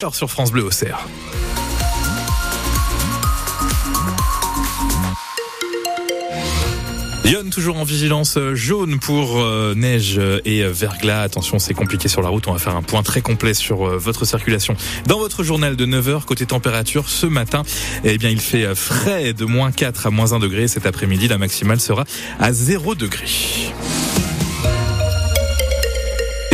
Alors sur France Bleu au Cerf. Lyon toujours en vigilance jaune pour euh, neige et verglas. Attention, c'est compliqué sur la route. On va faire un point très complet sur euh, votre circulation. Dans votre journal de 9h, côté température, ce matin, eh bien, il fait frais de moins 4 à moins 1 degré. Cet après-midi, la maximale sera à 0 degré.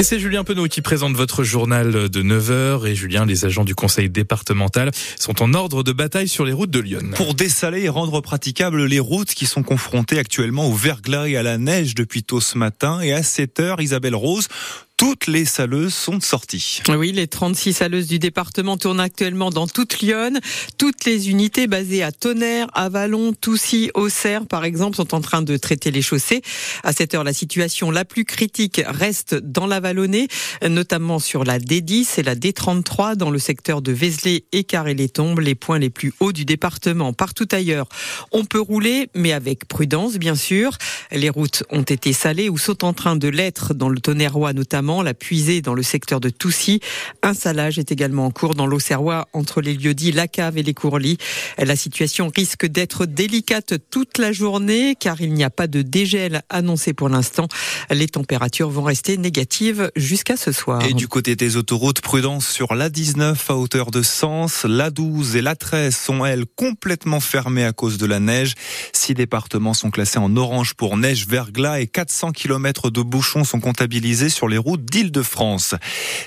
C'est Julien Penaud qui présente votre journal de 9h. Et Julien, les agents du conseil départemental sont en ordre de bataille sur les routes de Lyon. Pour dessaler et rendre praticables les routes qui sont confrontées actuellement au verglas et à la neige depuis tôt ce matin. Et à 7 h Isabelle Rose, toutes les saleuses sont sorties. Oui, les 36 saleuses du département tournent actuellement dans toute Lyon. Toutes les unités basées à Tonnerre, Avalon, Toussy, Auxerre, par exemple, sont en train de traiter les chaussées. À cette heure, la situation la plus critique reste dans la Vallonnée, notamment sur la D10 et la D33 dans le secteur de Vézelay et Carré-les-Tombes, les points les plus hauts du département. Partout ailleurs, on peut rouler, mais avec prudence, bien sûr. Les routes ont été salées ou sont en train de l'être dans le Tonnerrois, notamment la puisée dans le secteur de Toussy. Un salage est également en cours dans l'Auxerrois entre les lieux dits La Cave et les Courlis. La situation risque d'être délicate toute la journée car il n'y a pas de dégel annoncé pour l'instant. Les températures vont rester négatives jusqu'à ce soir. Et du côté des autoroutes, prudence sur l'A19 à hauteur de Sens, l'A12 et l'A13 sont elles complètement fermées à cause de la neige. Six départements sont classés en orange pour neige, verglas et 400 km de bouchons sont comptabilisés sur les routes d'Île-de-France.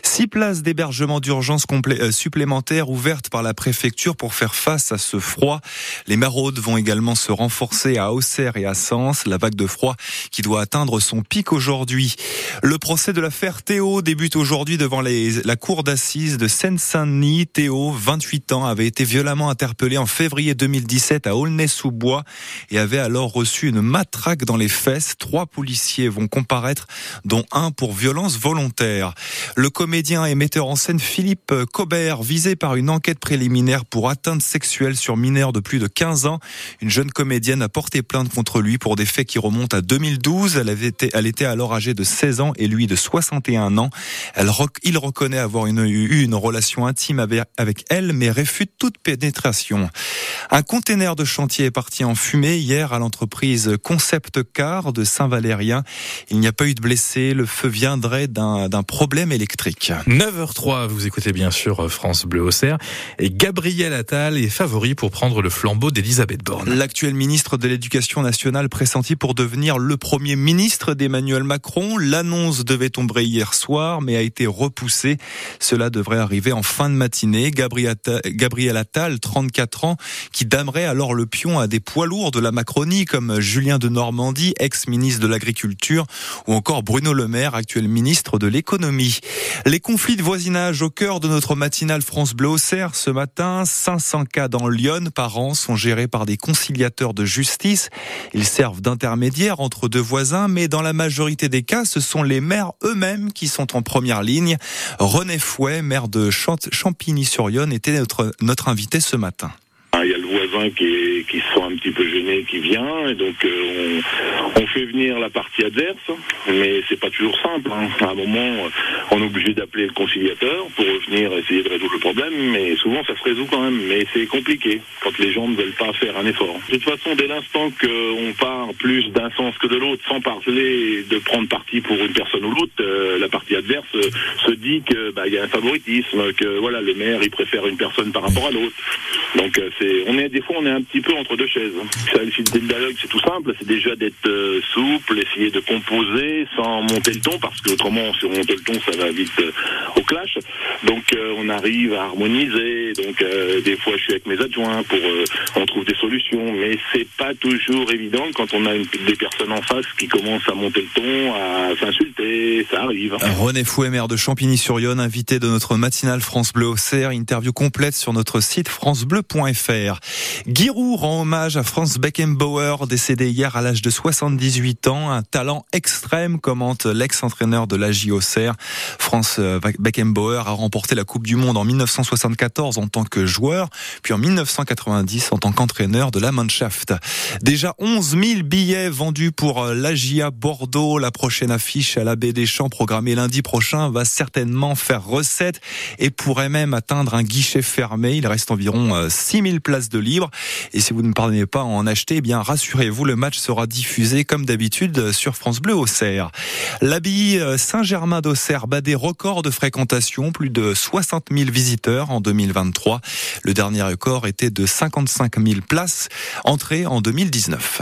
Six places d'hébergement d'urgence euh, supplémentaires ouvertes par la préfecture pour faire face à ce froid. Les maraudes vont également se renforcer à Auxerre et à Sens. La vague de froid qui doit atteindre son pic aujourd'hui. Le procès de l'affaire Théo débute aujourd'hui devant la cour d'assises de Seine-Saint-Denis. Théo, 28 ans, avait été violemment interpellé en février 2017 à Aulnay-sous-Bois et avait alors reçu une matraque dans les fesses. Trois policiers vont comparaître, dont un pour violence volontaire. Le comédien et metteur en scène Philippe Cobert, visé par une enquête préliminaire pour atteinte sexuelle sur mineur de plus de 15 ans, une jeune comédienne a porté plainte contre lui pour des faits qui remontent à 2012. Elle, avait été, elle était alors âgée de 16 ans et lui de 61 ans. Elle, il reconnaît avoir eu une relation intime avec elle, mais réfute toute pénétration. Un conteneur de chantier est parti en fumée hier à l'entreprise Concept Car de Saint-Valérien. Il n'y a pas eu de blessés. Le feu viendrait d'un problème électrique. 9h03, vous écoutez bien sûr France Bleu au Cerf. Et Gabriel Attal est favori pour prendre le flambeau d'Elisabeth Borne. L'actuel ministre de l'Éducation nationale pressenti pour devenir le premier ministre d'Emmanuel Macron. L'annonce devait tomber hier soir, mais a été repoussée. Cela devrait arriver en fin de matinée. Gabriel Attal, 34 ans, qui damerait alors le pion à des poids lourds de la Macronie comme Julien de Normandie, ex-ministre de l'Agriculture, ou encore Bruno Le Maire, actuel ministre de l'économie. Les conflits de voisinage au cœur de notre matinale France Bleu au Cerf ce matin. 500 cas dans Lyon par an sont gérés par des conciliateurs de justice. Ils servent d'intermédiaires entre deux voisins, mais dans la majorité des cas, ce sont les maires eux-mêmes qui sont en première ligne. René Fouet, maire de Champigny-sur-Yonne, était notre, notre invité ce matin. Qui, qui se sent un petit peu gêné, qui vient, et donc euh, on, on, fait venir la partie adverse, mais c'est pas toujours simple. Hein. À un moment, on est obligé d'appeler le conciliateur pour venir essayer de résoudre le problème, mais souvent ça se résout quand même. Mais c'est compliqué quand les gens ne veulent pas faire un effort. De toute façon, dès l'instant qu'on part plus d'un sens que de l'autre, sans parler de prendre parti pour une personne ou l'autre, euh, la partie adverse euh, se dit que bah, il y a un favoritisme, que voilà le maire il préfère une personne par rapport à l'autre. Donc c'est on est des fois on est un petit peu entre deux chaises. Le dialogue c'est tout simple, c'est déjà d'être euh, souple, essayer de composer sans monter le ton parce que autrement si on monte le ton ça va vite euh, clash. Donc euh, on arrive à harmoniser. Donc des fois je suis avec mes adjoints pour on trouve des solutions, mais c'est pas toujours évident quand on a une, des personnes en face qui commencent à monter le ton, à s'insulter, ça arrive. René Fouet, maire de Champigny-sur-Yonne, invité de notre matinale France Bleu au CER, interview complète sur notre site France Bleu francebleu.fr. Giroud rend hommage à Franz Beckenbauer, décédé hier à l'âge de 78 ans. Un talent extrême, commente l'ex-entraîneur de la JOCR. Franz Beckenbauer a remporté la Coupe du Monde en 1974 en tant que joueur, puis en 1990 en tant qu'entraîneur de la Mannschaft. Déjà 11 000 billets vendus pour l'AGIA Bordeaux. La prochaine affiche à la baie des Champs programmée lundi prochain va certainement faire recette et pourrait même atteindre un guichet fermé. Il reste environ 6000 places de libre. Et si vous ne parvenez pas à en acheter, eh bien rassurez-vous, le match sera diffusé comme d'habitude sur France Bleu Auxerre. L'abbaye Saint-Germain d'Auxerre bat des records de fréquentation, plus de 60 000 visiteurs en 2023. Le dernier record était de 55 000 places entrées en 2019.